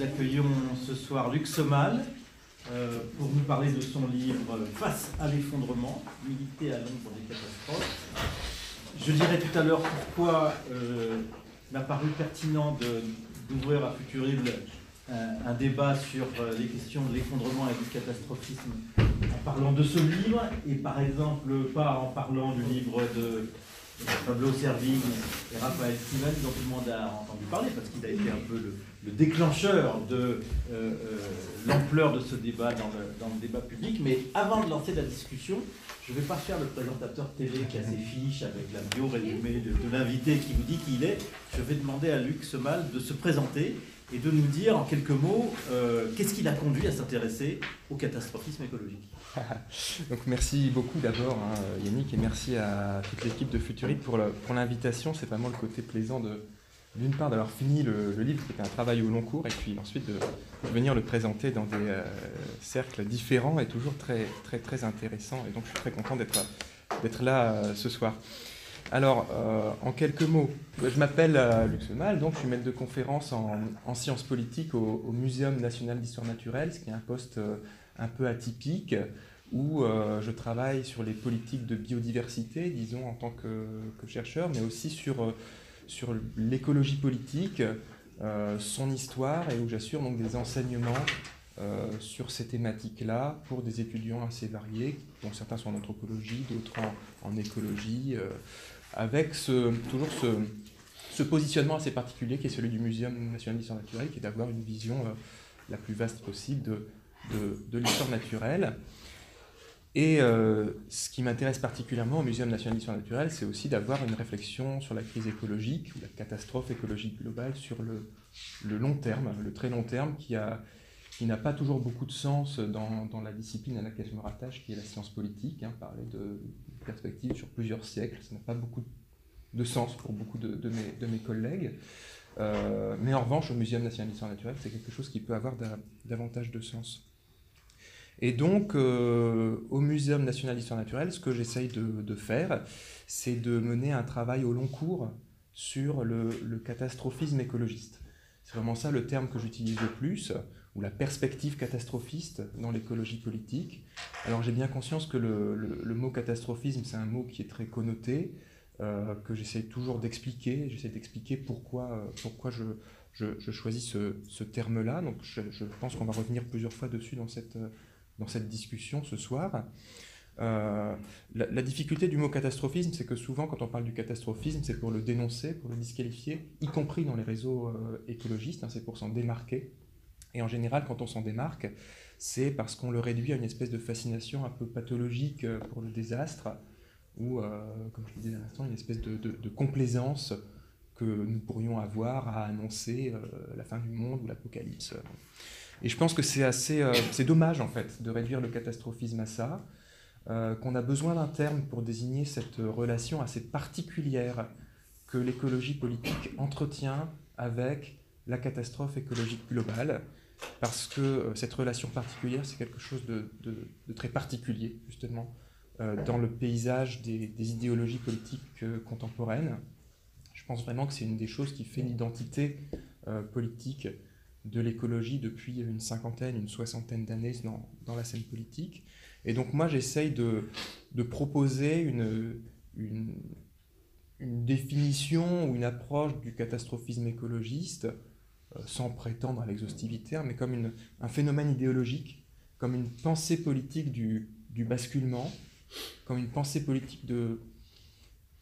nous accueillons ce soir Luc Somal euh, pour nous parler de son livre Face à l'effondrement, militer à l'ombre des catastrophes. Je dirais tout à l'heure pourquoi euh, il m'a paru pertinent d'ouvrir à Futurible un, débat sur euh, les questions de l'effondrement et du catastrophisme en parlant de ce livre et par exemple pas en parlant du livre de Pablo Servigne et Raphaël Stevens, dont tout le monde a entendu parler, parce qu'il a été un peu le, déclencheur de euh, euh, l'ampleur de ce débat dans le, débat public. Mais avant de lancer la discussion, je ne vais pas faire le présentateur télé qui a ses fiches avec la bio résumée de, de l'invité qui vous dit qui il est. Je vais demander à Luc Semal de se présenter et de nous dire en quelques mots euh, qu'est-ce qui l'a conduit à s'intéresser au catastrophisme écologique. Donc merci beaucoup d'abord hein, Yannick et merci à toute l'équipe de Futurite pour l'invitation. C'est vraiment le côté plaisant de d'une part d'avoir fini le, livre qui était un travail au long cours et puis ensuite de, venir le présenter dans des euh, cercles différents et toujours très très très intéressant et donc je suis très content d'être d'être là euh, ce soir. Alors, euh, en quelques mots, je m'appelle euh, Luc Semal, donc je suis maître de conférence en, sciences politiques au, Muséum national d'histoire naturelle, ce qui est un poste euh, un peu atypique, où je travaille sur les politiques de biodiversité, disons, en tant que, chercheur, mais aussi sur, sur l'écologie politique, son histoire, et où j'assure donc des enseignements sur ces thématiques-là pour des étudiants assez variés, dont certains sont en anthropologie, d'autres en, écologie, avec ce, toujours ce, positionnement assez particulier qui est celui du Muséum national d'histoire naturelle, qui est d'avoir une vision euh, la plus vaste possible de, l'histoire naturelle. Et euh, ce qui m'intéresse particulièrement au Muséum national d'histoire naturelle, c'est aussi d'avoir une réflexion sur la crise écologique, ou la catastrophe écologique globale, sur le, long terme, le très long terme, qui n'a pas toujours beaucoup de sens dans, la discipline à laquelle je me rattache, qui est la science politique. Hein, parler de perspective sur plusieurs siècles, ça n'a pas beaucoup de sens pour beaucoup de, de, mes, de mes, collègues. Euh, mais en revanche, au Muséum national d'histoire naturelle, c'est quelque chose qui peut avoir davantage de sens. Et donc, euh, au Muséum national d'histoire naturelle, ce que j'essaye de, faire, c'est de mener un travail au long cours sur le, catastrophisme écologiste. C'est vraiment ça le terme que j'utilise le plus ou la perspective catastrophiste dans l'écologie politique. Alors j'ai bien conscience que le, mot catastrophisme, c'est un mot qui est très connoté, euh, que j'essaie toujours d'expliquer, j'essaie d'expliquer pourquoi, euh, pourquoi je, choisis ce, terme-là. Donc je pense qu'on va revenir plusieurs fois dessus dans cette, dans cette discussion ce soir. Euh, la, difficulté du mot catastrophisme, c'est que souvent, quand on parle du catastrophisme, c'est pour le dénoncer, pour le disqualifier, y compris dans les réseaux écologistes, hein, c'est pour s'en démarquer. Et en général, quand on s'en démarque, c'est parce qu'on le réduit à une espèce de fascination un peu pathologique euh, pour le désastre, ou, euh, comme je le disais à l'instant, une espèce de, complaisance que nous pourrions avoir à annoncer euh, la fin du monde ou l'apocalypse. Et je pense que c'est assez, c'est dommage en fait de réduire le catastrophisme à ça, qu'on a besoin d'un terme pour désigner cette relation assez particulière que l'écologie politique entretient avec la catastrophe écologique globale parce que euh, cette relation particulière, c'est quelque chose de, très particulier, justement, euh, dans le paysage des, idéologies politiques euh, contemporaines. Je pense vraiment que c'est une des choses qui fait l'identité politique de l'écologie depuis une cinquantaine, une soixantaine d'années dans, dans, la scène politique. Et donc moi, j'essaye de, proposer une, une, une, définition ou une approche du catastrophisme écologiste euh, sans prétendre à l'exhaustivité, hein, mais comme un phénomène idéologique, comme une pensée politique du, basculement, comme une pensée politique de,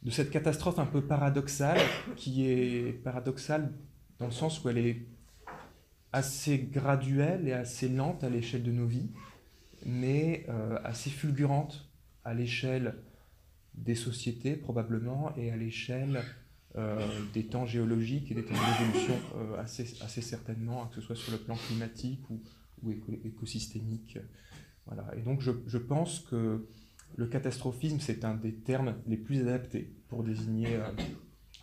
de cette catastrophe un peu paradoxale, qui est paradoxale dans le sens où elle est assez graduelle et assez lente à l'échelle de nos vies, mais euh, assez fulgurante à l'échelle des sociétés probablement et à l'échelle euh, des temps géologiques et des temps d'évolution euh, assez, assez certainement, que ce soit sur le plan climatique ou, ou écosystémique. Voilà. Et donc je, je, pense que le catastrophisme, c'est un des termes les plus adaptés pour désigner euh,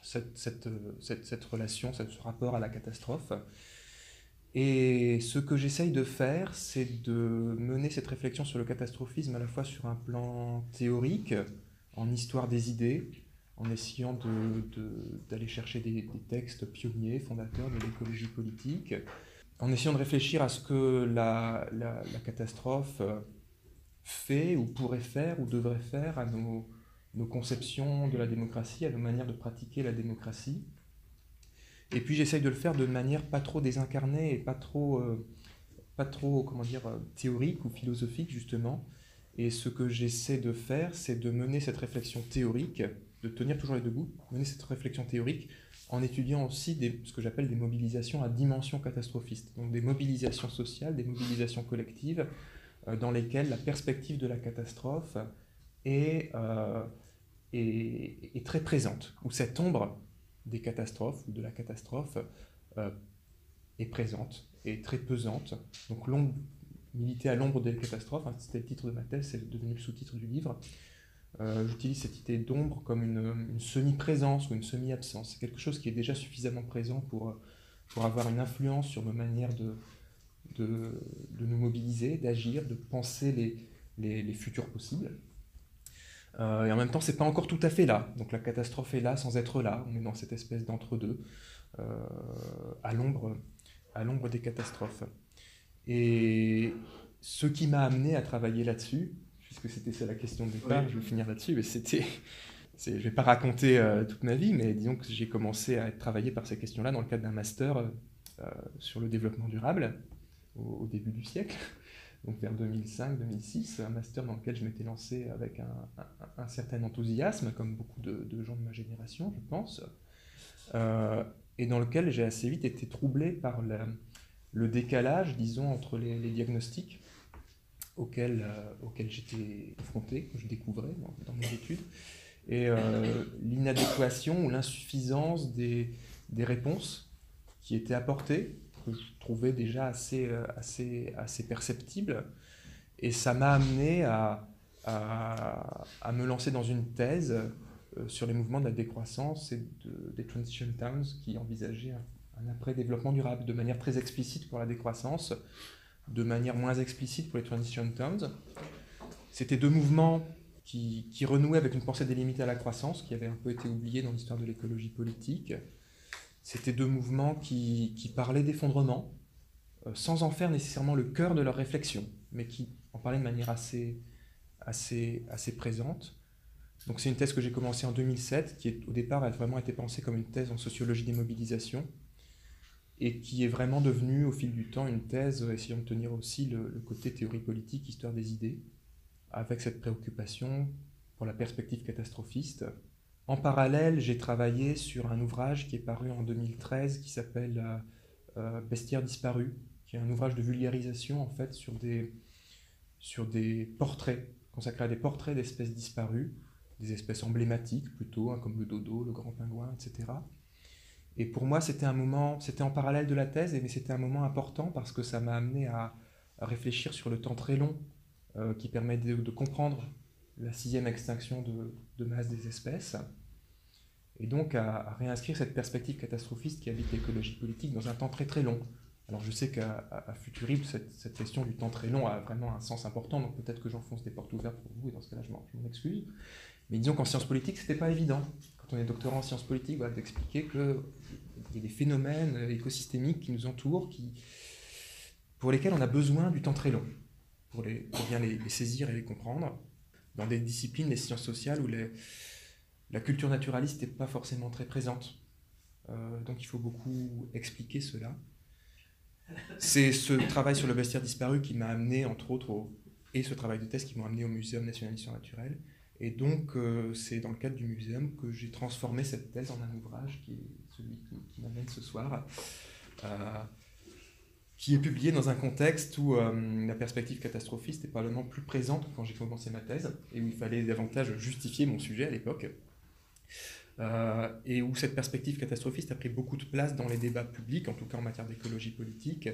cette, cette, cette, cette, relation, ce rapport à la catastrophe. Et ce que j'essaye de faire, c'est de mener cette réflexion sur le catastrophisme à la fois sur un plan théorique, en histoire des idées, en essayant d'aller chercher des, textes pionniers, fondateurs de l'écologie politique, en essayant de réfléchir à ce que la, catastrophe fait ou pourrait faire ou devrait faire à nos, conceptions de la démocratie, à nos manières de pratiquer la démocratie. Et puis j'essaye de le faire de manière pas trop désincarnée et pas trop, pas trop comment dire, théorique ou philosophique justement. Et ce que j'essaie de faire, c'est de mener cette réflexion théorique, de tenir toujours les deux bouts, mener cette réflexion théorique en étudiant aussi ce que j'appelle des mobilisations à dimension catastrophiste, donc des mobilisations sociales, des mobilisations collectives, euh, dans lesquelles la perspective de la catastrophe est, euh, est, est, très présente, où cette ombre des catastrophes ou de la catastrophe euh, est présente, est très pesante. Donc militer à l'ombre des catastrophes, hein, c'était le titre de ma thèse, c'est devenu le sous-titre du livre. Euh, j'utilise cette idée d'ombre comme une, semi-présence ou une semi-absence. C'est quelque chose qui est déjà suffisamment présent pour, euh, pour avoir une influence sur nos manières de, de, de nous mobiliser, d'agir, de penser les, les, futurs possibles. Euh, et en même temps, c'est pas encore tout à fait là. Donc la catastrophe est là sans être là. On est dans cette espèce d'entre-deux, à l'ombre à l'ombre des catastrophes. Et ce qui m'a amené à travailler là-dessus, puisque c'était ça la question de départ, je vais finir là-dessus, mais c'était. Je ne vais pas raconter euh, toute ma vie, mais disons que j'ai commencé à être travaillé par ces questions-là dans le cadre d'un master euh, sur le développement durable au, début du siècle, donc vers 2005-2006, un master dans lequel je m'étais lancé avec un, certain enthousiasme, comme beaucoup de, gens de ma génération, je pense, euh, et dans lequel j'ai assez vite été troublé par le décalage, disons, entre les diagnostics auxquels, euh, auxquels j'étais confronté, que je découvrais dans, mes études, et euh, l'inadéquation ou l'insuffisance des, réponses qui étaient apportées, que je trouvais déjà assez, euh, assez, assez perceptibles. Et ça m'a amené à, à, me lancer dans une thèse sur les mouvements de la décroissance et de, des Transition Towns qui envisageaient un, un après-développement durable de manière très explicite pour la décroissance, de manière moins explicite pour les Transition Towns. C'était deux mouvements qui, qui, renouaient avec une pensée délimitée à la croissance, qui avait un peu été oubliée dans l'histoire de l'écologie politique. C'était deux mouvements qui, qui parlaient d'effondrement, euh, sans en faire nécessairement le cœur de leur réflexion, mais qui en parlaient de manière assez, assez, assez présente. Donc c'est une thèse que j'ai commencée en 2007, qui au départ a vraiment été pensée comme une thèse en sociologie des mobilisations, et qui est vraiment devenue au fil du temps une thèse essayant de tenir aussi le, côté théorie politique, histoire des idées, avec cette préoccupation pour la perspective catastrophiste. En parallèle, j'ai travaillé sur un ouvrage qui est paru en 2013 qui s'appelle euh, euh, Bestiaire disparu, qui est un ouvrage de vulgarisation en fait sur des, sur des portraits, consacrés à des portraits d'espèces disparues, des espèces emblématiques plutôt, hein, comme le dodo, le grand pingouin, etc. Et pour moi, c'était un moment, c'était en parallèle de la thèse, mais c'était un moment important parce que ça m'a amené à, réfléchir sur le temps très long euh, qui permet de, comprendre la sixième extinction de, masse des espèces, et donc à, réinscrire cette perspective catastrophiste qui habite l'écologie politique dans un temps très très long. Alors je sais qu'à Futurible, cette, question du temps très long a vraiment un sens important, donc peut-être que j'enfonce des portes ouvertes pour vous, et dans ce cas-là, je m'en excuse. Mais disons qu'en sciences politiques, c'était pas évident quand on est doctorant en sciences politiques, d'expliquer qu'il y a des phénomènes écosystémiques qui nous entourent, qui, pour lesquels on a besoin du temps très long, pour, les, bien les, saisir et les comprendre, dans des disciplines, les sciences sociales, où la culture naturaliste n'est pas forcément très présente. Euh, donc il faut beaucoup expliquer cela. C'est ce travail sur le bestiaire disparu qui m'a amené, entre autres, et ce travail de thèse qui m'a amené au Muséum national d'histoire naturelle, et donc, euh, c'est dans le cadre du muséum que j'ai transformé cette thèse en un ouvrage qui est celui qui, m'amène ce soir, euh, qui est publié dans un contexte où euh, la perspective catastrophiste est probablement plus présente que quand j'ai commencé ma thèse, et où il fallait davantage justifier mon sujet à l'époque, et où cette perspective catastrophiste a pris beaucoup de place dans les débats publics, en tout cas en matière d'écologie politique,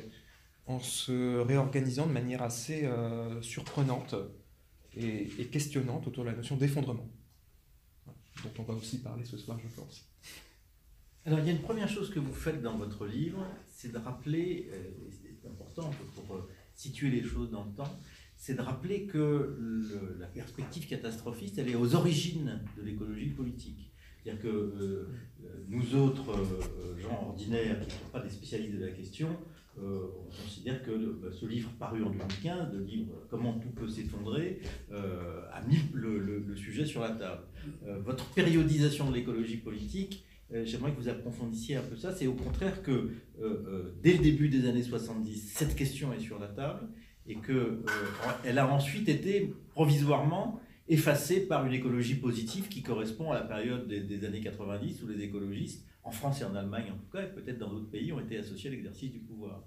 en se réorganisant de manière assez surprenante et, questionnante autour de la notion d'effondrement, dont on va aussi parler ce soir, je pense. Alors, il y a une première chose que vous faites dans votre livre, c'est de rappeler, euh, c'est important pour euh, situer les choses dans le temps, c'est de rappeler que la perspective catastrophiste, elle est aux origines de l'écologie politique. C'est-à-dire que euh, nous autres, gens ordinaires, qui ne sont pas des spécialistes de la question, euh, on considère que bah, ce livre paru en 2015, le livre Comment tout peut s'effondrer, a mis le, sujet sur la table. Votre périodisation de l'écologie politique, j'aimerais que vous approfondissiez un peu ça. C'est au contraire que dès le début des années 70, cette question est sur la table et qu'elle a ensuite été provisoirement effacée par une écologie positive qui correspond à la période des, des années 90 où les écologistes en France et en Allemagne en tout cas, et peut-être dans d'autres pays, ont été associés à l'exercice du pouvoir.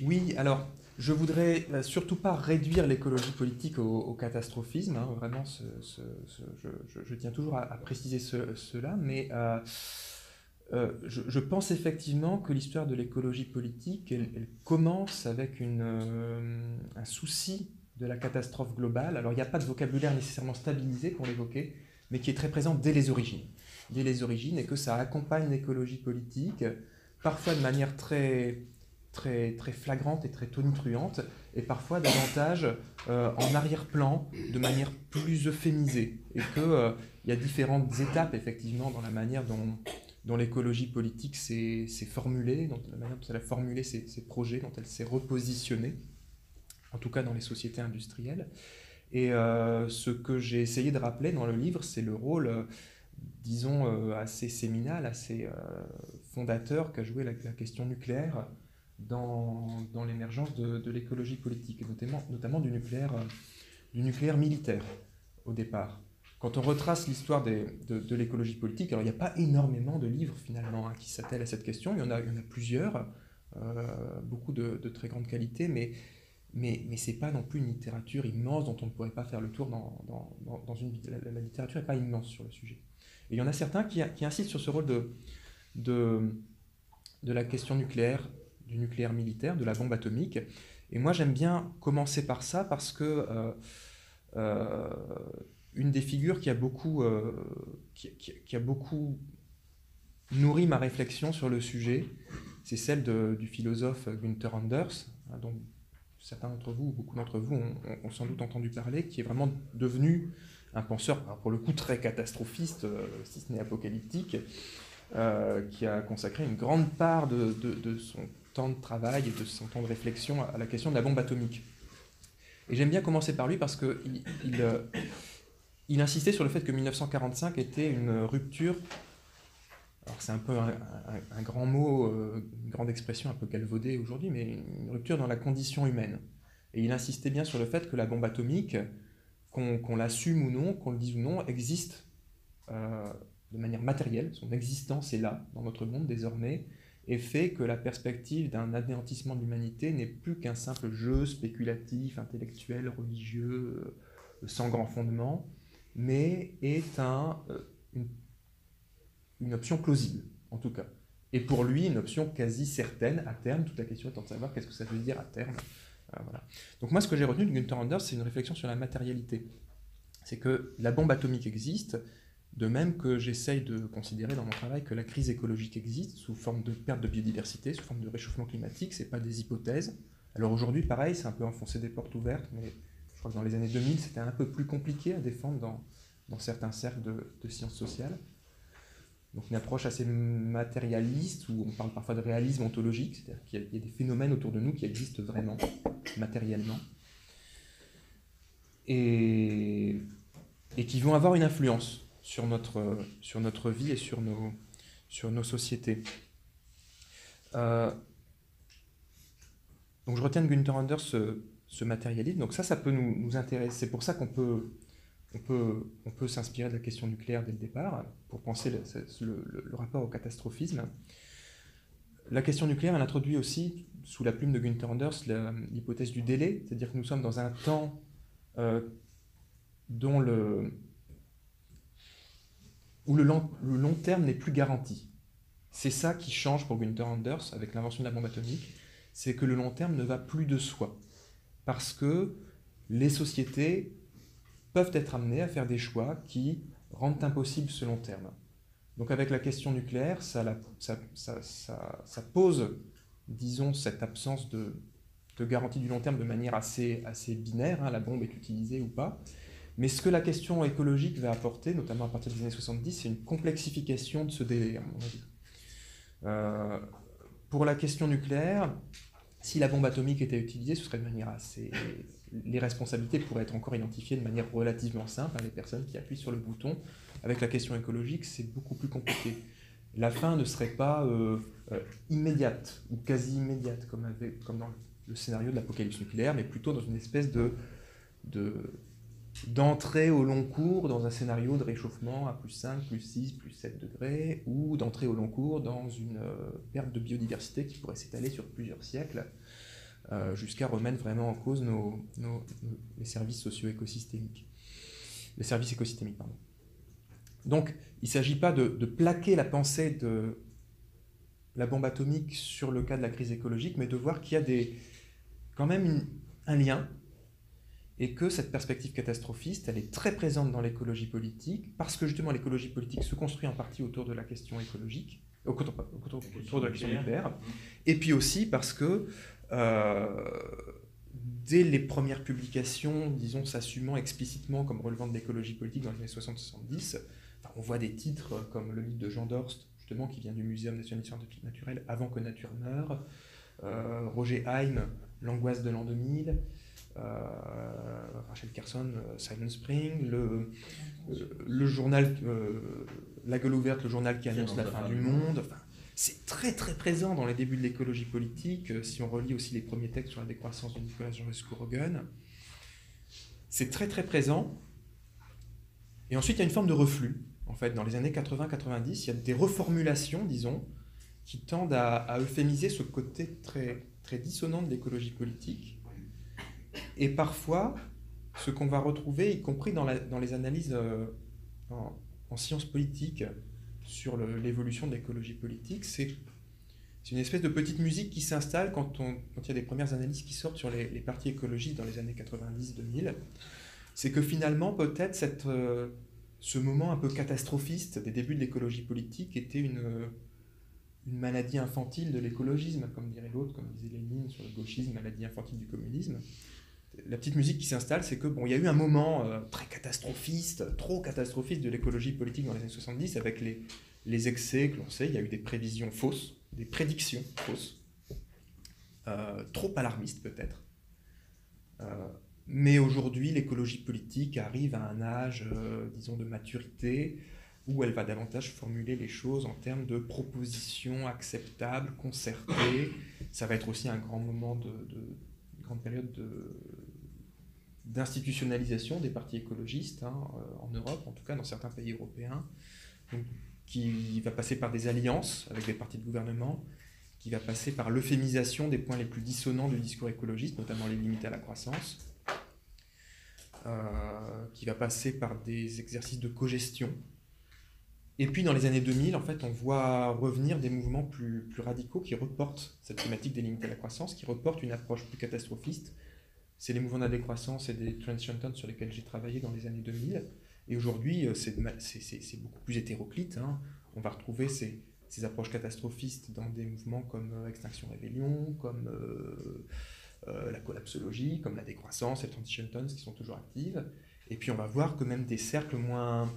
Oui, alors je voudrais euh, surtout pas réduire l'écologie politique au, catastrophisme, hein, vraiment, je, tiens toujours à, préciser cela, mais euh, euh, je, pense effectivement que l'histoire de l'écologie politique, elle, commence avec un souci de la catastrophe globale. Alors il n'y a pas de vocabulaire nécessairement stabilisé pour l'évoquer, mais qui est très présent dès les origines dès les origines et que ça accompagne l'écologie politique, parfois de manière très, très, très flagrante et très tonitruante, et parfois davantage euh, en arrière-plan, de manière plus euphémisée, et qu'il euh, y a différentes étapes effectivement dans la manière dont, dont l'écologie politique s'est formulée, dans la manière dont elle a formulé ses, ses projets, dont elle s'est repositionnée, en tout cas dans les sociétés industrielles. Et euh, ce que j'ai essayé de rappeler dans le livre, c'est le rôle disons, euh, assez séminal, assez fondateur qu'a joué la, question nucléaire dans, dans l'émergence de, de l'écologie politique, notamment, notamment du, nucléaire, euh, du nucléaire militaire au départ. Quand on retrace l'histoire de, de l'écologie politique, alors il n'y a pas énormément de livres finalement hein, qui s'attellent à cette question, il y en a, il y en a plusieurs, beaucoup de, de, très grande qualité, mais mais, mais ce n'est pas non plus une littérature immense dont on ne pourrait pas faire le tour dans, dans, dans une... La, la littérature n'est pas immense sur le sujet. Et il y en a certains qui, insistent sur ce rôle de, de, la question nucléaire, du nucléaire militaire, de la bombe atomique. Et moi, j'aime bien commencer par ça parce que euh, euh, une des figures qui a beaucoup, euh, qui, a beaucoup nourri ma réflexion sur le sujet, c'est celle du philosophe Günther Anders, hein, dont certains d'entre vous, beaucoup d'entre vous ont, sans doute entendu parler, qui est vraiment devenu un penseur, pour le coup très catastrophiste, si ce n'est apocalyptique, qui a consacré une grande part de, son temps de travail et de son temps de réflexion à la question de la bombe atomique. Et j'aime bien commencer par lui parce qu'il il, euh, il, insistait sur le fait que 1945 était une rupture, alors c'est un peu un, grand mot, une grande expression un peu galvaudée aujourd'hui, mais une rupture dans la condition humaine. Et il insistait bien sur le fait que la bombe atomique, qu'on l'assume ou non, qu'on le dise ou non, existe euh, de manière matérielle, son existence est là, dans notre monde désormais, et fait que la perspective d'un anéantissement de l'humanité n'est plus qu'un simple jeu spéculatif, intellectuel, religieux, euh, sans grand fondement, mais est un, euh, une, option plausible, en tout cas. Et pour lui, une option quasi certaine à terme. Toute la question étant de savoir qu'est-ce que ça veut dire à terme voilà. Donc moi, ce que j'ai retenu de Gunther Anders, c'est une réflexion sur la matérialité. C'est que la bombe atomique existe, de même que j'essaye de considérer dans mon travail que la crise écologique existe sous forme de perte de biodiversité, sous forme de réchauffement climatique, c'est pas des hypothèses. Alors aujourd'hui, pareil, c'est un peu enfoncer des portes ouvertes, mais je crois que dans les années 2000, c'était un peu plus compliqué à défendre dans, certains cercles de, sciences sociales. Donc une approche assez matérialiste, où on parle parfois de réalisme ontologique, c'est-à-dire qu'il y, a des phénomènes autour de nous qui existent vraiment, matériellement, et qui vont avoir une influence sur notre, sur notre vie et sur nos, sur nos sociétés. Euh, donc je retiens de Günther Anders ce, matérialisme, donc ça, ça peut nous, nous intéresser. C'est pour ça qu'on peut on peut, on peut s'inspirer de la question nucléaire dès le départ pour penser le, rapport au catastrophisme. La question nucléaire, elle introduit aussi, sous la plume de Günther Anders, l'hypothèse du délai, c'est-à-dire que nous sommes dans un temps euh, dont le, où le long, terme n'est plus garanti. C'est ça qui change pour Günther Anders avec l'invention de la bombe atomique, c'est que le long terme ne va plus de soi. Parce que les sociétés peuvent être amenés à faire des choix qui rendent impossible ce long terme. Donc avec la question nucléaire, ça, pose, disons, cette absence de, garantie du long terme de manière assez, assez binaire, hein, la bombe est utilisée ou pas. Mais ce que la question écologique va apporter, notamment à partir des années 70, c'est une complexification de ce avis. Euh, pour la question nucléaire, si la bombe atomique était utilisée, ce serait de manière assez... Les responsabilités pourraient être encore identifiées de manière relativement simple, à les personnes qui appuient sur le bouton. Avec la question écologique, c'est beaucoup plus compliqué. La fin ne serait pas euh, euh, immédiate ou quasi immédiate, comme, dans le scénario de l'apocalypse nucléaire, mais plutôt dans une espèce de d'entrer au long cours dans un scénario de réchauffement à plus 5, plus 6, plus 7 degrés, ou d'entrer au long cours dans une euh, perte de biodiversité qui pourrait s'étaler sur plusieurs siècles, euh, jusqu'à remettre vraiment en cause nos, les services socio-écosystémiques. Les services écosystémiques, pardon. Donc, il ne s'agit pas de, de, plaquer la pensée de la bombe atomique sur le cas de la crise écologique, mais de voir qu'il y a des, quand même un lien et que cette perspective catastrophiste, elle est très présente dans l'écologie politique, parce que justement l'écologie politique se construit en partie autour de la question écologique, autour, autour de la question nucléaire, mmh. et puis aussi parce que euh, dès les premières publications, disons, s'assumant explicitement comme relevant de l'écologie politique dans les années 60-70, on voit des titres comme le livre de Jean Dorst, justement, qui vient du Muséum national scientifique naturel, Avant que nature meure, euh, Roger Haim, L'angoisse de l'an 2000, euh, Rachel Carson, euh, Silent Spring, le, euh, le journal La gueule ouverte, le journal qui annonce la fin du monde. Enfin, c'est très très présent dans les débuts de l'écologie politique, si on relit aussi les premiers textes sur la décroissance de Nicolas Jean Rogan. C'est très très présent. Et ensuite, il y a une forme de reflux. En fait, dans les années 80-90, il y a des reformulations, disons, qui tendent à, à euphémiser ce côté très, très dissonant de l'écologie politique et parfois, ce qu'on va retrouver, y compris dans, les analyses euh, en, sciences politiques sur l'évolution de l'écologie politique, c'est une espèce de petite musique qui s'installe quand, il y a des premières analyses qui sortent sur les, partis écologistes dans les années 90-2000. C'est que finalement, peut-être euh, ce moment un peu catastrophiste des débuts de l'écologie politique était une, une maladie infantile de l'écologisme, comme dirait l'autre, comme disait Lénine sur le gauchisme, maladie infantile du communisme la petite musique qui s'installe, c'est que bon, il y a eu un moment euh, très catastrophiste, trop catastrophiste de l'écologie politique dans les années 70, avec les, les excès que l'on sait, il y a eu des prévisions fausses, des prédictions fausses, euh, trop alarmistes peut-être. Euh, mais aujourd'hui, l'écologie politique arrive à un âge, disons, de maturité, où elle va davantage formuler les choses en termes de propositions acceptables, concertées. Ça va être aussi un grand moment de, de grande période de, d'institutionnalisation des partis écologistes hein, euh, en Europe, en tout cas dans certains pays européens, qui va passer par des alliances avec des partis de gouvernement, qui va passer par l'euphémisation des points les plus dissonants du discours écologiste, notamment les limites à la croissance, euh, qui va passer par des exercices de cogestion. Et puis dans les années 2000, en fait, on voit revenir des mouvements plus, plus radicaux qui reportent cette thématique des limites à la croissance, qui reportent une approche plus catastrophiste, c'est les mouvements décroissance et des transientons sur lesquels j'ai travaillé dans les années 2000. Et aujourd'hui, euh, c'est beaucoup plus hétéroclite. Hein. On va retrouver ces, ces, approches catastrophistes dans des mouvements comme euh, Extinction Rébellion, comme euh, la collapsologie, comme la décroissance les transientons qui sont toujours actives. Et puis on va voir que même des cercles moins,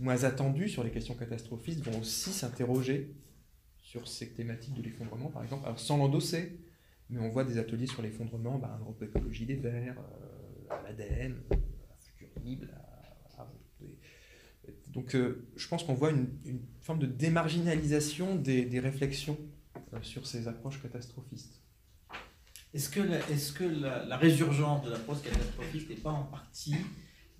moins attendus sur les questions catastrophistes vont aussi s'interroger sur ces thématiques de l'effondrement, par exemple, sans l'endosser, mais on voit des ateliers sur l'effondrement, bah, Europe Écologie des Verts, euh, à l'ADN, à Futur Libre. donc euh, je pense qu'on voit une, forme de démarginalisation des, réflexions euh, sur ces approches catastrophistes. Est-ce que la, résurgence de l'approche catastrophiste n'est pas en partie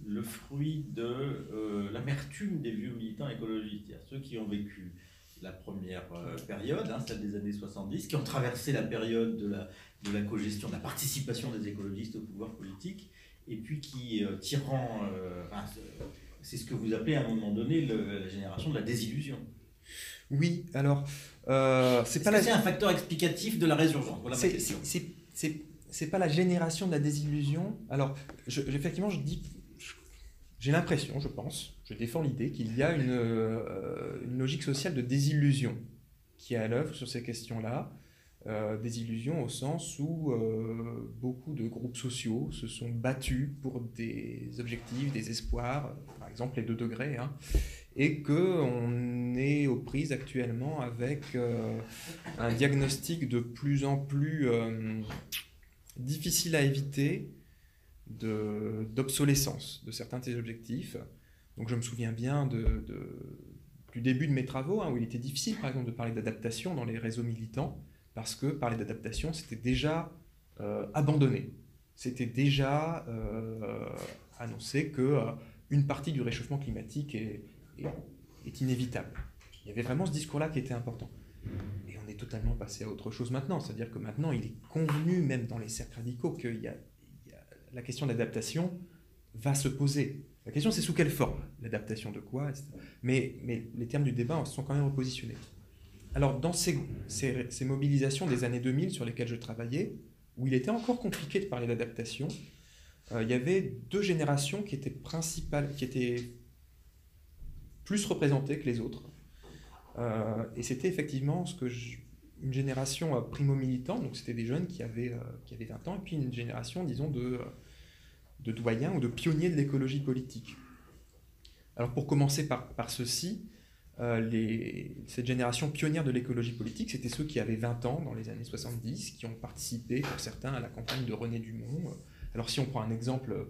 le fruit de l'amertume des vieux militants écologistes, c'est-à-dire ceux qui ont vécu la première euh, période, hein, celle des années 70, qui ont traversé la période de la, de la co-gestion, de la participation des écologistes au pouvoir politique, et puis qui, euh, tirant, euh, c'est ce que vous appelez à un moment donné la génération de la désillusion. Oui, alors, c'est pas la... C'est un facteur explicatif de la résurgence. Voilà c'est pas la génération de la désillusion. Alors, je, effectivement, je dis j'ai l'impression, je pense, je défends l'idée qu'il y a une, euh, une, logique sociale de désillusion qui est à l'œuvre sur ces questions-là. Euh, désillusion au sens où euh, beaucoup de groupes sociaux se sont battus pour des objectifs, des espoirs, par exemple les deux degrés, hein, et qu'on est aux prises actuellement avec un diagnostic de plus en plus difficile à éviter d'obsolescence de, certains de ces objectifs. Donc je me souviens bien de, du début de mes travaux, hein, où il était difficile par exemple de parler d'adaptation dans les réseaux militants, parce que parler d'adaptation, c'était déjà euh, abandonné. C'était déjà euh, annoncé que euh, une partie du réchauffement climatique est, inévitable. Il y avait vraiment ce discours-là qui était important. Et on est totalement passé à autre chose maintenant. C'est-à-dire que maintenant, il est convenu, même dans les cercles radicaux, que la question d'adaptation va se poser. La question, c'est sous quelle forme? L'adaptation de quoi mais, mais les termes du débat sont quand même repositionnés. Alors, dans ces, ces, mobilisations des années 2000 sur lesquelles je travaillais, où il était encore compliqué de parler d'adaptation, euh, il y avait deux générations qui étaient principales, qui étaient plus représentées que les autres. Euh, et c'était effectivement ce que une génération euh, primo-militant, donc c'était des jeunes qui avaient, qui avaient 20 ans, et puis une génération, disons, de, de doyens ou de pionniers de l'écologie politique. Alors pour commencer par, par ceci, euh, cette génération pionnière de l'écologie politique, c'était ceux qui avaient 20 ans dans les années 70, qui ont participé pour certains à la campagne de René Dumont. Alors si on prend un exemple,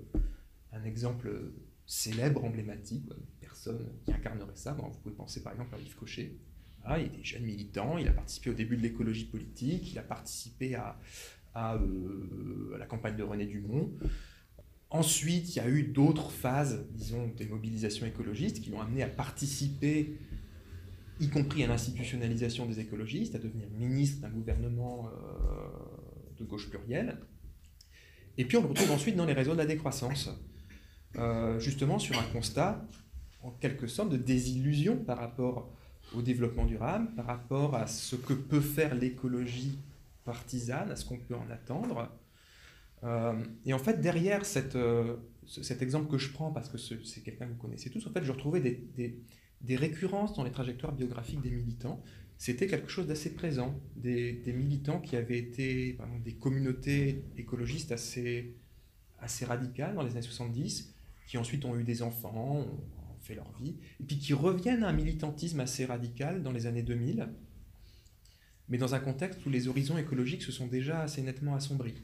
un exemple célèbre, emblématique, personne qui incarnerait ça, vous pouvez penser par exemple à Yves Cochet. Ah, il est jeune militant, il a participé au début de l'écologie politique, il a participé à, à, euh, à la campagne de René Dumont. Ensuite, il y a eu d'autres phases, disons, des mobilisations écologistes qui l'ont amené à participer, y compris à l'institutionnalisation des écologistes, à devenir ministre d'un gouvernement euh, de gauche plurielle. Et puis on le retrouve ensuite dans les réseaux de la décroissance, euh, justement sur un constat, en quelque sorte, de désillusion par rapport au développement durable, par rapport à ce que peut faire l'écologie partisane, à ce qu'on peut en attendre, euh, et en fait, derrière euh, cet exemple que je prends, parce que c'est quelqu'un que vous connaissez tous, en fait, je retrouvais des, récurrences dans les trajectoires biographiques des militants. C'était quelque chose d'assez présent. Des, militants qui avaient été des communautés écologistes assez radicales dans les années 70, qui ensuite ont eu des enfants, ont, fait leur vie, et puis qui reviennent à un militantisme assez radical dans les années 2000, mais dans un contexte où les horizons écologiques se sont déjà assez nettement assombris.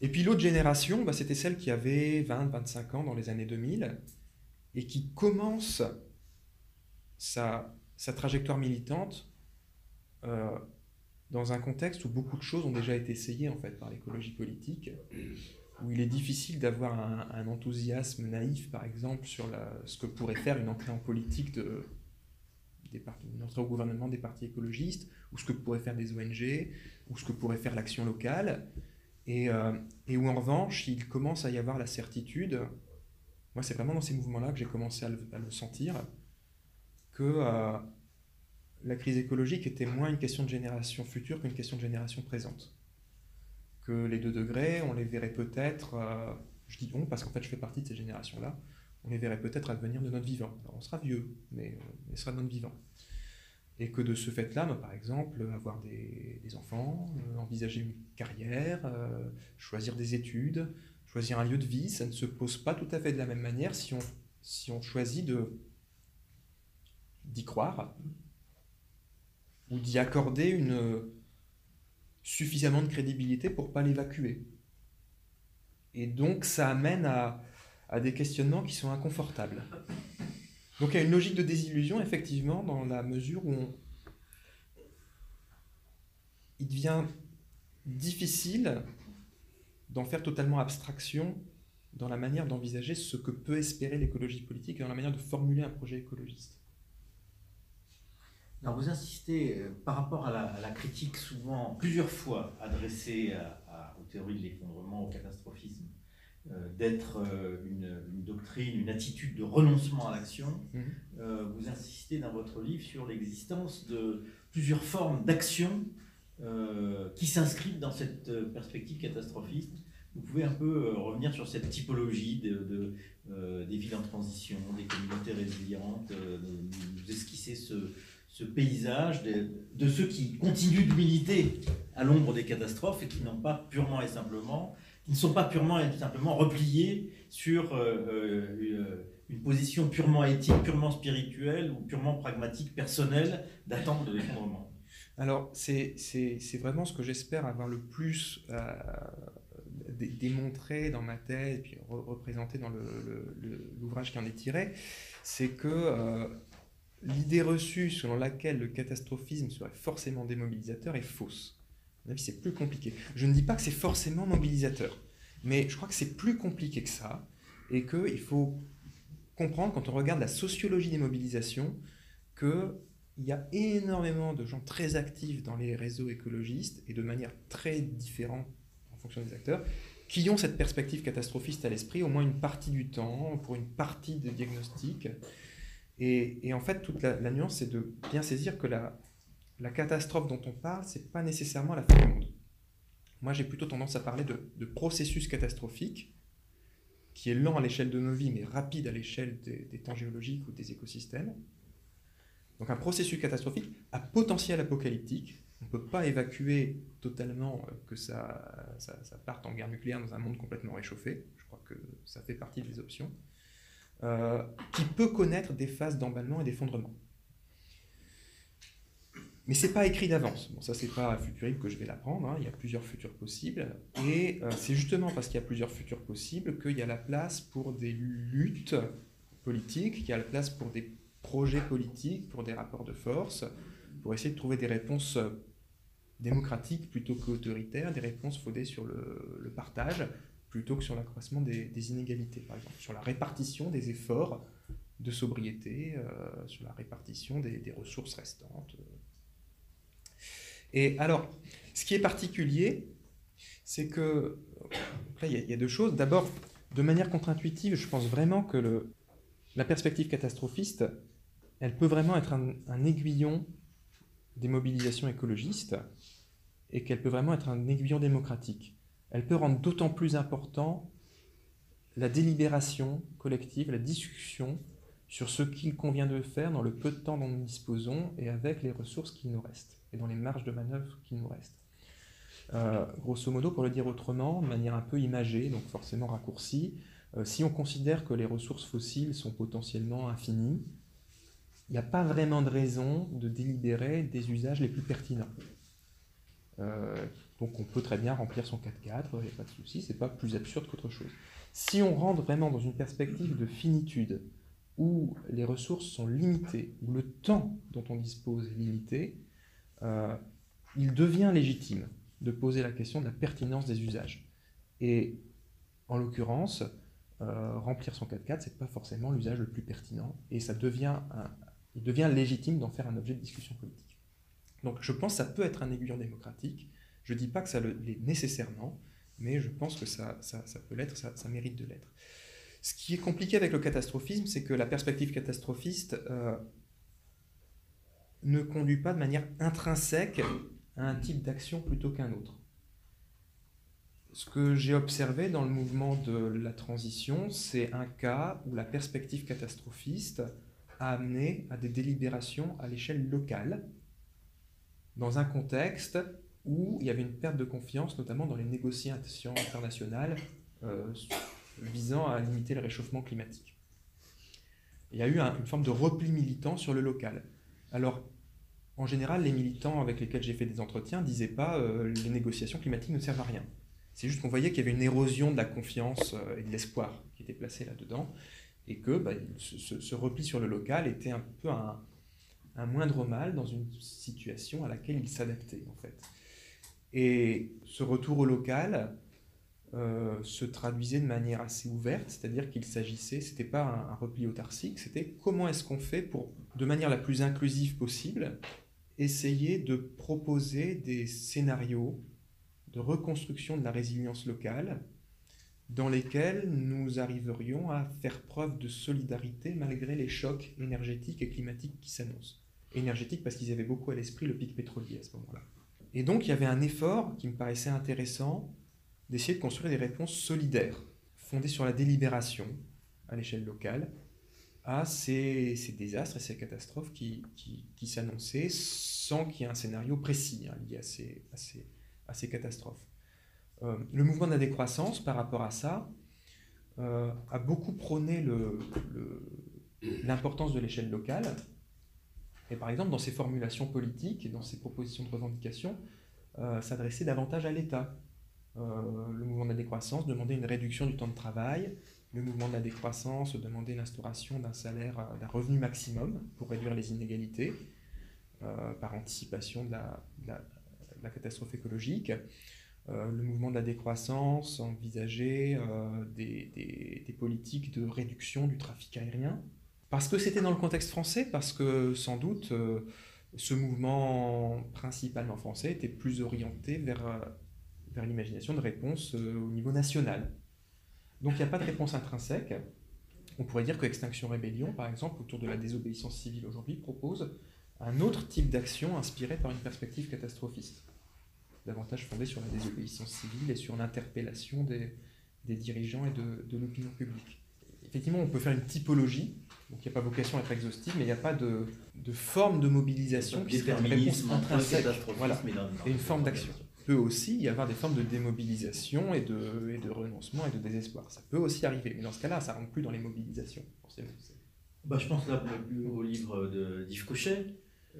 Et puis l'autre génération, bah, c'était celle qui avait 20-25 ans dans les années 2000 et qui commence sa, trajectoire militante euh, dans un contexte où beaucoup de choses ont déjà été essayées en fait par l'écologie politique, où il est difficile d'avoir un, enthousiasme naïf, par exemple, sur ce que pourrait faire une entrée en politique de, des une entrée au gouvernement des partis écologistes, ou ce que pourraient faire des ONG, ou ce que pourrait faire l'action locale. Euh, et, où en revanche, il commence à y avoir la certitude, moi c'est vraiment dans ces mouvements-là que j'ai commencé à le, sentir, que euh, la crise écologique était moins une question de génération future qu'une question de génération présente. Que les deux degrés, on les verrait peut-être, euh, je dis on parce qu'en fait je fais partie de ces générations-là, on les verrait peut-être à devenir de notre vivant. on sera vieux, mais on sera de notre vivant. Et que de ce fait-là, par exemple, avoir des, enfants, euh, envisager une carrière, euh, choisir des études, choisir un lieu de vie, ça ne se pose pas tout à fait de la même manière si on, si on choisit d'y croire ou d'y accorder suffisamment de crédibilité pour pas l'évacuer. Et donc ça amène à des questionnements qui sont inconfortables. Donc il y a une logique de désillusion, effectivement, dans la mesure où il devient difficile d'en faire totalement abstraction dans la manière d'envisager ce que peut espérer l'écologie politique et dans la manière de formuler un projet écologiste. Alors vous insistez euh, par rapport à la, critique souvent, plusieurs fois adressée aux théories de l'effondrement, au catastrophisme, d'être euh, une, doctrine, une attitude de renoncement à l'action. Mhm. Euh, vous insistez dans votre livre sur l'existence de plusieurs formes d'action qui s'inscrivent dans cette perspective catastrophiste. Vous pouvez un peu revenir sur cette typologie de, des villes en transition, des communautés résilientes, nous esquisser ce, ce paysage de, de, ceux qui continuent de militer à l'ombre des catastrophes et qui n'ont pas purement et simplement qui ne sont pas purement et simplement repliés sur une position purement éthique, purement spirituelle ou purement pragmatique, personnelle, d'attente de l'effondrement. Alors, c'est vraiment ce que j'espère avoir le plus euh, démontré dans ma et puis représenté dans l'ouvrage qui en est tiré, c'est que euh, l'idée reçue selon laquelle le catastrophisme serait forcément démobilisateur est fausse. Mon avis, c'est plus compliqué. Je ne dis pas que c'est forcément mobilisateur, mais je crois que c'est plus compliqué que ça, et qu'il faut comprendre, quand on regarde la sociologie des mobilisations, qu'il y a énormément de gens très actifs dans les réseaux écologistes et de manière très différente en fonction des acteurs, qui ont cette perspective catastrophiste à l'esprit au moins une partie du temps, pour une partie des diagnostics. Et, en fait, toute la, nuance, c'est de bien saisir que la, la catastrophe dont on parle, c'est pas nécessairement la fin du monde. Moi, j'ai plutôt tendance à parler de, processus catastrophiques qui est lent à l'échelle de nos vies, mais rapide à l'échelle des, temps géologiques ou des écosystèmes. Donc un processus catastrophique à potentiel apocalyptique. On ne peut pas évacuer totalement euh, que ça, ça, parte en guerre nucléaire dans un monde complètement réchauffé. Je crois que ça fait partie des options. Euh, qui peut connaître des phases d'emballement et d'effondrement. Mais c'est pas écrit d'avance. Bon, ça, c'est pas futurible que je vais l'apprendre. Hein. Il y a plusieurs futurs possibles. Et euh, c'est justement parce qu'il y a plusieurs futurs possibles qu'il y a la place pour des luttes politiques, qu'il y a la place pour des projets politiques, pour des rapports de force, pour essayer de trouver des réponses euh, démocratiques plutôt qu'autoritaires, des réponses fondées sur le, partage plutôt que sur l'accroissement des, inégalités, par exemple, sur la répartition des efforts de sobriété, euh, sur la répartition des ressources restantes. Et alors, ce qui est particulier, c'est que, il y, a deux choses. D'abord, de manière contre-intuitive, je pense vraiment que la perspective catastrophiste, elle peut vraiment être un, aiguillon des mobilisations écologistes et qu'elle peut vraiment être un aiguillon démocratique. Elle peut rendre d'autant plus important la délibération collective, la discussion sur ce qu'il convient de faire dans le peu de temps dont nous disposons et avec les ressources qui nous restent dans les marges de manœuvre qui nous restent. Euh, grosso modo, pour le dire autrement, de manière un peu imagée, donc forcément raccourcie, euh, si on considère que les ressources fossiles sont potentiellement infinies, il n'y a pas vraiment de raison de délibérer des usages les plus pertinents. Euh, donc on peut très bien remplir son 4x4, il n'y a pas de souci, c'est pas plus absurde qu'autre chose. Si on rentre vraiment dans une perspective de finitude, où les ressources sont limitées, où le temps dont on dispose est limité, euh, il devient légitime de poser la question de la pertinence des usages. Et en l'occurrence, euh, remplir son 4x4, c'est pas forcément l'usage le plus pertinent, et ça devient il devient légitime d'en faire un objet de discussion politique. Donc je pense que ça peut être un aiguillon démocratique, je ne dis pas que ça l'est nécessairement, mais je pense que ça, ça, peut l'être, ça, ça, mérite de l'être. Ce qui est compliqué avec le catastrophisme, c'est que la perspective catastrophiste euh, ne conduit pas de manière intrinsèque à un type d'action plutôt qu'un autre. Ce que j'ai observé dans le mouvement de la transition, c'est un cas où la perspective catastrophiste a amené à des délibérations à l'échelle locale, dans un contexte où il y avait une perte de confiance, notamment dans les négociations internationales euh, visant à limiter le réchauffement climatique. Il y a eu une forme de repli militant sur le local. En général, les militants avec lesquels j'ai fait des entretiens disaient pas euh, les négociations climatiques ne servent à rien. C'est juste qu'on voyait qu'il y avait une érosion de la confiance euh, et de l'espoir qui était placé là-dedans, et que bah, ce, repli sur le local était un peu un, moindre mal dans une situation à laquelle il s'adaptait en fait. Et ce retour au local euh, se traduisait de manière assez ouverte, c'est-à-dire qu'il s'agissait, c'était pas un, un repli autarcique, c'était comment est-ce qu'on fait pour, de manière la plus inclusive possible, essayer de proposer des scénarios de reconstruction de la résilience locale dans lesquels nous arriverions à faire preuve de solidarité malgré les chocs énergétiques et climatiques qui s'annoncent. Énergétiques parce qu'ils avaient beaucoup à l'esprit le pic pétrolier à ce moment-là. Et donc il y avait un effort qui me paraissait intéressant d'essayer de construire des réponses solidaires, fondées sur la délibération à l'échelle locale, à ces, désastres et ces catastrophes qui, s'annonçaient sans qu'il y ait un scénario précis hein, lié à ces, catastrophes. le mouvement de la décroissance, par rapport à ça, a beaucoup prôné l'importance de l'échelle locale. Et par exemple, dans ses formulations politiques et dans ses propositions de revendication, s'adresser davantage à l'État. le mouvement de la décroissance demandait une réduction du temps de travail, le mouvement de la décroissance demandait l'instauration d'un salaire, euh, d'un revenu maximum pour réduire les inégalités euh, par anticipation de la, catastrophe écologique. Euh, le mouvement de la décroissance envisageait des, politiques de réduction du trafic aérien. Parce que c'était dans le contexte français, parce que sans doute ce mouvement principalement français était plus orienté vers, l'imagination de réponse au niveau national. Donc il n'y a pas de réponse intrinsèque. On pourrait dire que Extinction Rébellion, par exemple, autour de la désobéissance civile aujourd'hui, propose un autre type d'action inspiré par une perspective catastrophiste, davantage fondée sur la désobéissance civile et sur l'interpellation des, dirigeants et de, l'opinion publique. Effectivement, on peut faire une typologie, donc il n'y a pas vocation à être exhaustive, mais il n'y a pas de, forme de mobilisation qui serait une réponse intrinsèque. voilà, et une forme d'action peut aussi y avoir des formes de démobilisation et de, et de renoncement et de désespoir. Ça peut aussi arriver, mais dans ce cas-là, ça rentre plus dans les mobilisations. Bah, je pense là au livre d'Yves Cochet,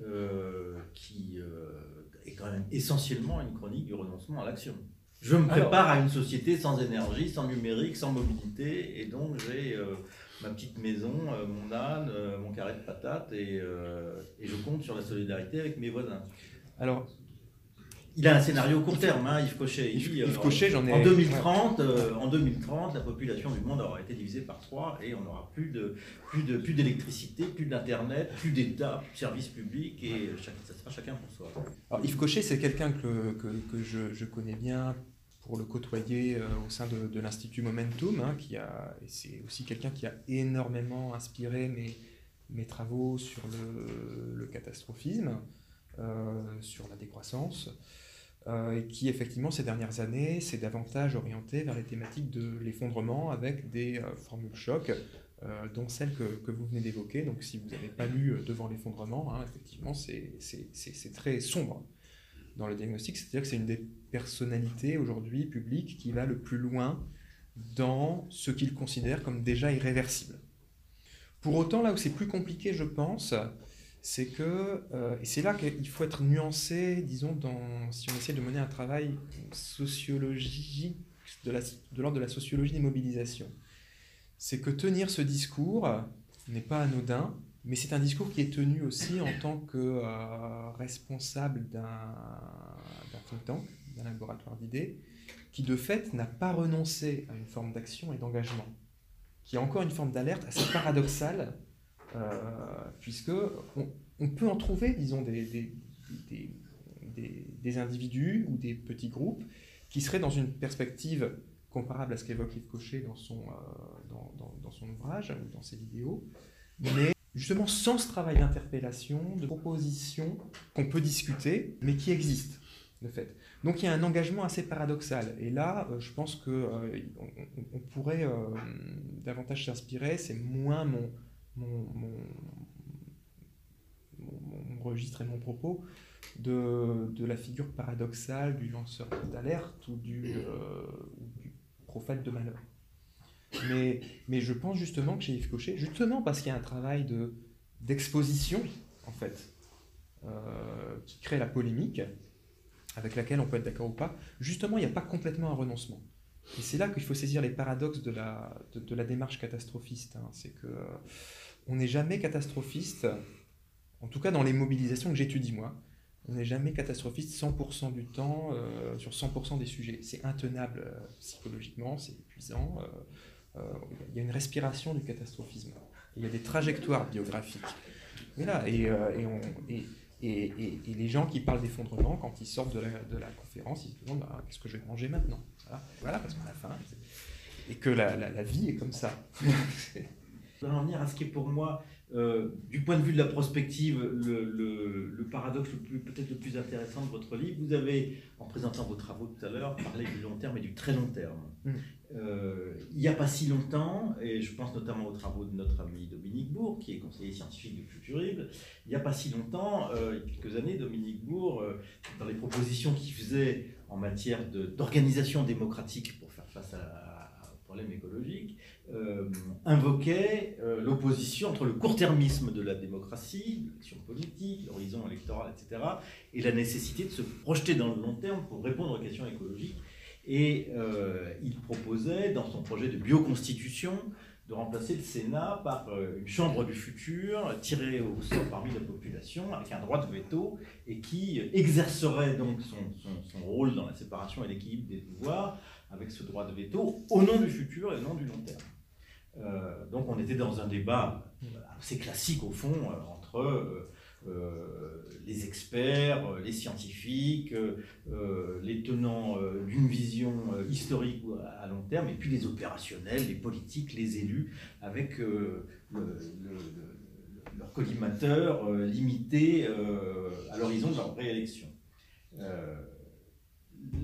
euh, qui euh, est quand même essentiellement une chronique du renoncement à l'action. Je me prépare à une société sans énergie, sans numérique, sans mobilité, et donc j'ai euh, ma petite maison, mon âne, mon carré de patates, et, et, je compte sur la solidarité avec mes voisins. Alors, il a un scénario court terme, hein, Yves Cochet. Yves, euh, Cochet, j'en ai. En 2030, euh, en 2030, la population du monde aura été divisée par trois et on n'aura plus de plus de plus d'électricité, plus d'internet, plus d'État, plus de services publics et ça sera chacun pour soi. Alors Yves Cochet, c'est quelqu'un que, que, que je, je, connais bien pour le côtoyer euh, au sein de, de l'Institut Momentum, hein, qui a, et c'est aussi quelqu'un qui a énormément inspiré mes, mes travaux sur le, le catastrophisme, sur la décroissance. Euh, et qui effectivement ces dernières années s'est davantage orienté vers les thématiques de l'effondrement avec des euh, formules choc, euh, dont celle que, que vous venez d'évoquer. Donc si vous n'avez pas lu Devant l'effondrement, hein, effectivement c'est très sombre dans le diagnostic, c'est-à-dire que c'est une des personnalités aujourd'hui publiques qui va le plus loin dans ce qu'il considère comme déjà irréversible. Pour autant, là où c'est plus compliqué, je pense, c'est que, euh, c'est là qu'il faut être nuancé, disons, dans, si on essaie de mener un travail sociologique, de l'ordre de, la sociologie des mobilisations, c'est que tenir ce discours n'est pas anodin, mais c'est un discours qui est tenu aussi en tant que euh, responsable d'un think tank, d'un laboratoire d'idées, qui de fait n'a pas renoncé à une forme d'action et d'engagement, qui a encore une forme d'alerte assez paradoxale puisque on, peut en trouver, disons, des, des, individus ou des petits groupes qui seraient dans une perspective comparable à ce qu'évoque Yves Cochet dans son, euh, dans, son ouvrage ou dans ses vidéos, mais justement sans ce travail d'interpellation, de proposition qu'on peut discuter, mais qui existe, de fait. Donc il y a un engagement assez paradoxal. Et là, euh, je pense qu'on on, pourrait davantage s'inspirer, c'est moins mon, mon, registre et mon propos de, de, la figure paradoxale du lanceur d'alerte ou, du, euh, prophète de malheur. Mais, mais je pense justement que chez Yves Cochet, justement parce qu'il y a un travail de, d'exposition, en fait, euh, qui crée la polémique, avec laquelle on peut être d'accord ou pas, justement, il n'y a pas complètement un renoncement. Et c'est là qu'il faut saisir les paradoxes de la, de, la démarche catastrophiste. Hein. C'est que on n'est jamais catastrophiste, en tout cas dans les mobilisations que j'étudie moi, on n'est jamais catastrophiste 100% du temps euh, sur 100% des sujets. C'est intenable euh, psychologiquement, c'est épuisant. Euh, il y a une respiration du catastrophisme. Il y a des trajectoires biographiques. Et, les gens qui parlent d'effondrement, quand ils sortent de la, conférence, ils se demandent bah, qu'est-ce que je vais manger maintenant? Voilà. parce qu'on a faim. Et que la vie est comme ça. Je vais en venir à ce qui est pour moi Euh, du point de vue de la prospective, le, paradoxe peut-être le plus intéressant de votre livre, vous avez, en présentant vos travaux tout à l'heure, parlé du long terme et du très long terme. Mm. Euh, il n'y a pas si longtemps, et je pense notamment aux travaux de notre ami Dominique Bourg, qui est conseiller scientifique de Futurib, il n'y a pas si longtemps, euh, il y a quelques années, Dominique Bourg, dans les propositions qu'il faisait en matière d'organisation démocratique pour faire face à, à problème écologique, euh, invoquait euh, l'opposition entre le court-termisme de la démocratie, l'action politique, l'horizon électoral, etc., et la nécessité de se projeter dans le long terme pour répondre aux questions écologiques. Et euh, il proposait, dans son projet de bioconstitution, de remplacer le Sénat par une chambre du futur tirée au sort parmi la population avec un droit de veto et qui exercerait donc son rôle dans la séparation et l'équilibre des pouvoirs avec ce droit de veto au nom du futur et au nom du long terme. Euh, donc on était dans un débat assez classique au fond euh, entre euh, les experts, les scientifiques, les tenants d'une vision historique à long terme, et puis les opérationnels, les politiques, les élus, avec leur collimateur limité à l'horizon de leur réélection.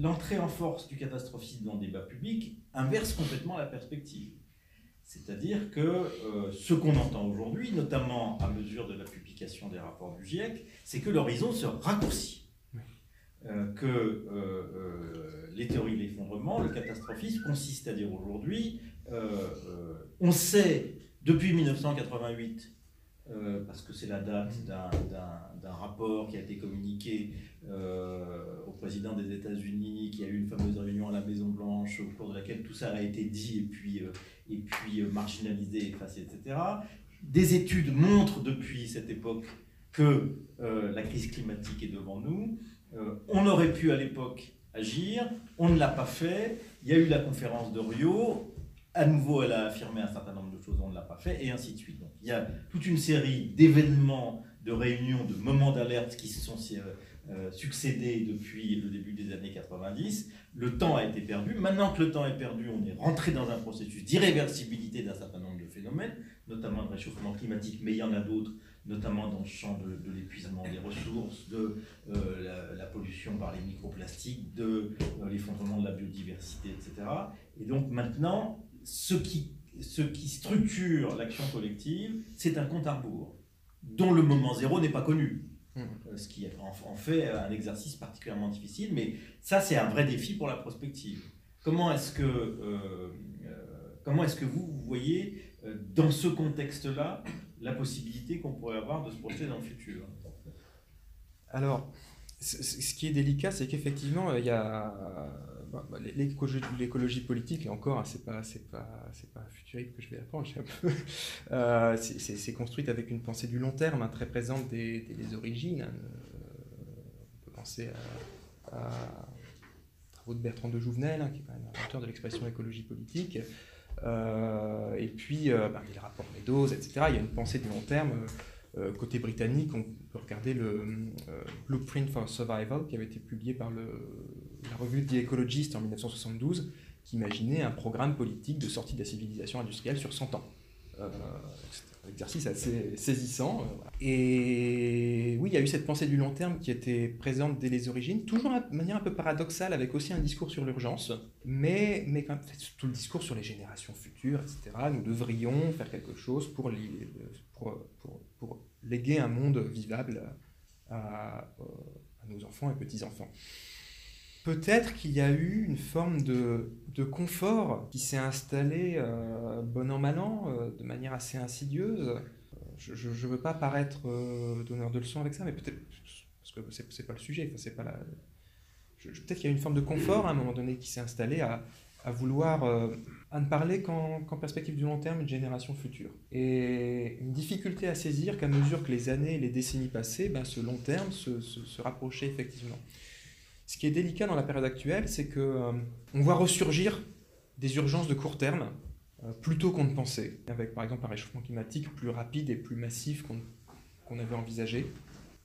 L'entrée en force du catastrophisme dans le débat public inverse complètement la perspective. C'est-à-dire que euh, ce qu'on entend aujourd'hui, notamment à mesure de la publication des rapports du GIEC, c'est que l'horizon se raccourcit. Euh, que euh, les théories de l'effondrement, le catastrophisme, consiste à dire aujourd'hui, on sait depuis 1988 euh, parce que c'est la date d'un rapport qui a été communiqué au président des États-Unis, qui a eu une fameuse réunion à la Maison-Blanche, au cours de laquelle tout ça a été dit et puis, euh, et puis marginalisé, effacé, etc. Des études montrent depuis cette époque que la crise climatique est devant nous. on aurait pu à l'époque agir, on ne l'a pas fait. Il y a eu la conférence de Rio, à nouveau, elle a affirmé un certain nombre de choses, on ne l'a pas fait, et ainsi de suite. Donc, il y a toute une série d'événements, de réunions, de moments d'alerte qui se sont euh, euh, succédés depuis le début des années 90. Le temps a été perdu. Maintenant que le temps est perdu, on est rentré dans un processus d'irréversibilité d'un certain nombre de phénomènes, notamment le réchauffement climatique, mais il y en a d'autres, notamment dans le champ de, l'épuisement des ressources, de euh, la, pollution par les microplastiques, de l'effondrement de la biodiversité, etc. Et donc maintenant, ce qui, ce qui structure l'action collective, c'est un compte à rebours, dont le moment zéro n'est pas connu. Mmh. Euh, ce qui en fait un exercice particulièrement difficile, mais ça c'est un vrai défi pour la prospective. Comment est-ce que, euh, euh, comment est-ce que vous, vous voyez dans ce contexte-là la possibilité qu'on pourrait avoir de se projeter dans le futur? Alors, ce qui est délicat, c'est qu'effectivement, il y a l'écologie politique, et encore, hein, c'est pas, pas, pas futuriste que je vais apprendre. Euh, c'est construite avec une pensée du long terme, hein, très présente dès, les origines. Hein, euh, on peut penser à, travaux de Bertrand de Jouvenel, qui est quand même de l'expression écologie politique. Euh, et puis, bah, les rapports Meadows, etc. Il y a une pensée du long terme. côté britannique, on peut regarder le Blueprint for Survival qui avait été publié par le, la revue The Ecologist en 1972, qui imaginait un programme politique de sortie de la civilisation industrielle sur 100 ans. Euh, un exercice assez saisissant. Euh, et oui, il y a eu cette pensée du long terme qui était présente dès les origines, toujours de manière un peu paradoxale, avec aussi un discours sur l'urgence, mais, quand même, tout le discours sur les générations futures, etc. Nous devrions faire quelque chose pour, léguer un monde vivable à, à nos enfants et petits-enfants peut-être qu'il y a eu une forme de, confort qui s'est installé euh, bon an mal an, euh, de manière assez insidieuse. Je ne veux pas paraître euh, donneur de leçons avec ça, mais peut-être parce que c'est, n'est pas le sujet. C'est pas la... peut-être qu'il y a une forme de confort à un moment donné qui s'est installé à, vouloir à ne parler qu'en, perspective du long terme, une génération future. Et une difficulté à saisir qu'à mesure que les années et les décennies passaient, ben, ce long terme se, se rapprochait effectivement. Ce qui est délicat dans la période actuelle, c'est que euh, on voit ressurgir des urgences de court terme euh, plus tôt qu'on ne pensait, avec par exemple un réchauffement climatique plus rapide et plus massif qu'on avait envisagé.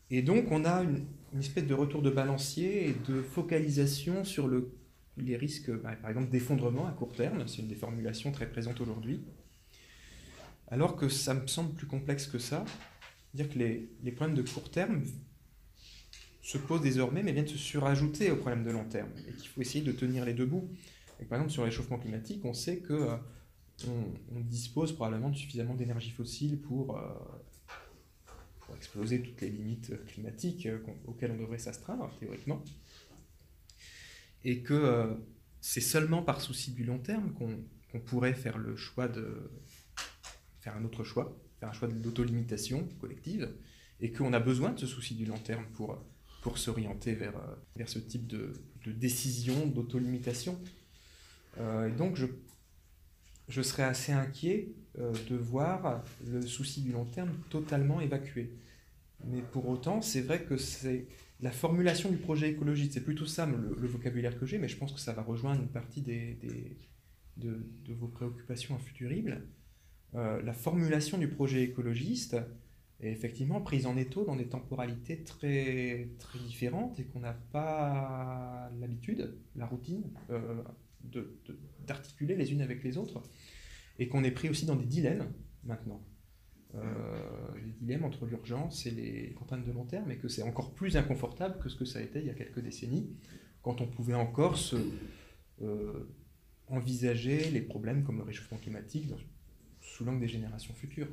Et donc on a une, espèce de retour de balancier et de focalisation sur le, les risques, bah, par exemple, d'effondrement à court terme. C'est une des formulations très présentes aujourd'hui. alors que ça me semble plus complexe que ça. Dire que les problèmes de court terme se posent désormais, mais viennent se surajouter aux problèmes de long terme, et qu'il faut essayer de tenir les deux bouts. par exemple, sur le réchauffement climatique, on sait que euh, on, dispose probablement de suffisamment d'énergie fossile pour, euh, pour exploser toutes les limites climatiques euh, auxquelles on devrait s'astreindre, théoriquement. Et que c'est seulement par souci du long terme qu'on pourrait faire le choix de faire un autre choix, faire un choix d'autolimitation collective, et qu'on a besoin de ce souci du long terme pour, pour s'orienter vers, vers ce type de, de décision, d'autolimitation. Euh, et donc je je serais assez inquiet euh, de voir le souci du long terme totalement évacué. Mais pour autant, c'est vrai que c'est la formulation du projet écologiste, c'est plutôt ça le, vocabulaire que j'ai, mais je pense que ça va rejoindre une partie des, de, vos préoccupations en futurible. Euh, la formulation du projet écologiste est effectivement prise en étau dans des temporalités très, très différentes et qu'on n'a pas l'habitude, la routine, euh, d'articuler les unes avec les autres, et qu'on est pris aussi dans des dilemmes maintenant. Euh, les dilemmes entre l'urgence et les contraintes de long terme, et que c'est encore plus inconfortable que ce que ça a été il y a quelques décennies, quand on pouvait encore se, euh, envisager les problèmes comme le réchauffement climatique sous l'angle des générations futures.